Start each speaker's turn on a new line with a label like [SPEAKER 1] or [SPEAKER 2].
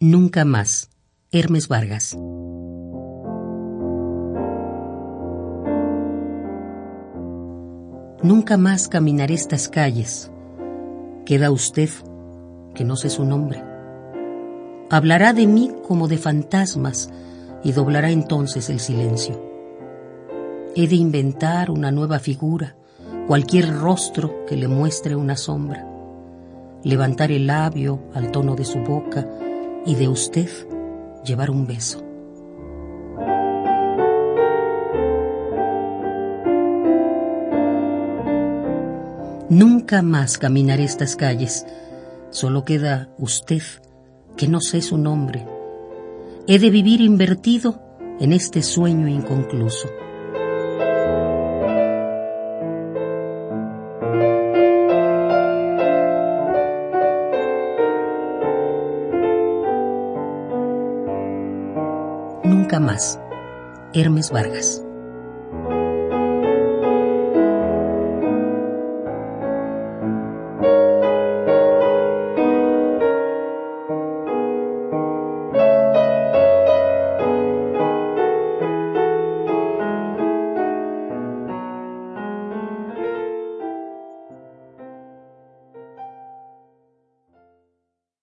[SPEAKER 1] Nunca más. Hermes Vargas. Nunca más caminaré estas calles. Queda usted, que no sé su nombre. Hablará de mí como de fantasmas y doblará entonces el silencio. He de inventar una nueva figura, cualquier rostro que le muestre una sombra, levantar el labio al tono de su boca y de usted llevar un beso. Nunca más caminaré estas calles. Solo queda usted, que no sé su nombre. He de vivir invertido en este sueño inconcluso. Nunca más. Hermes Vargas.